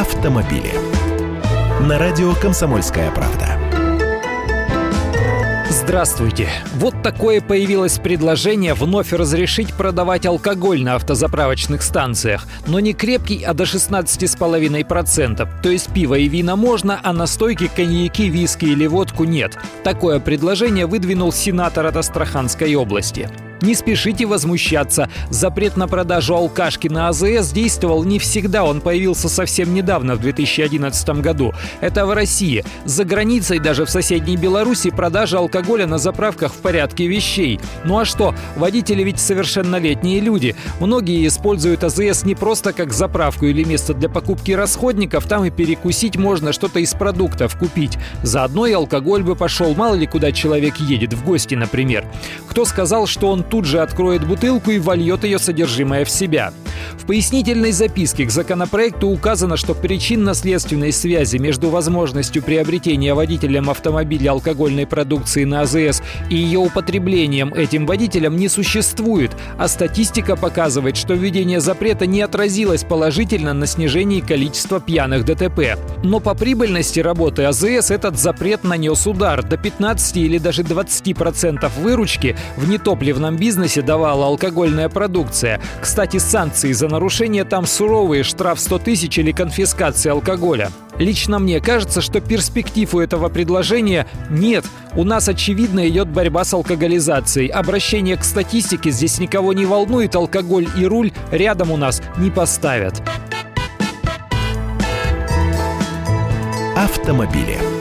автомобили. На радио «Комсомольская правда». Здравствуйте! Вот такое появилось предложение вновь разрешить продавать алкоголь на автозаправочных станциях. Но не крепкий, а до 16,5%. То есть пиво и вина можно, а настойки, коньяки, виски или водку нет. Такое предложение выдвинул сенатор от Астраханской области. Не спешите возмущаться. Запрет на продажу алкашки на АЗС действовал не всегда. Он появился совсем недавно, в 2011 году. Это в России. За границей, даже в соседней Беларуси, продажа алкоголя на заправках в порядке вещей. Ну а что? Водители ведь совершеннолетние люди. Многие используют АЗС не просто как заправку или место для покупки расходников. Там и перекусить можно, что-то из продуктов купить. Заодно и алкоголь бы пошел. Мало ли куда человек едет, в гости, например. Кто сказал, что он тут же откроет бутылку и вольет ее содержимое в себя. В пояснительной записке к законопроекту указано, что причинно-следственной связи между возможностью приобретения водителем автомобиля алкогольной продукции на АЗС и ее употреблением этим водителем не существует, а статистика показывает, что введение запрета не отразилось положительно на снижении количества пьяных ДТП. Но по прибыльности работы АЗС этот запрет нанес удар. До 15 или даже 20% выручки в нетопливном бизнесе давала алкогольная продукция. Кстати, санкции за нарушение там суровые, штраф 100 тысяч или конфискация алкоголя. Лично мне кажется, что перспектив у этого предложения нет. У нас, очевидно, идет борьба с алкоголизацией. Обращение к статистике здесь никого не волнует, алкоголь и руль рядом у нас не поставят. Автомобили.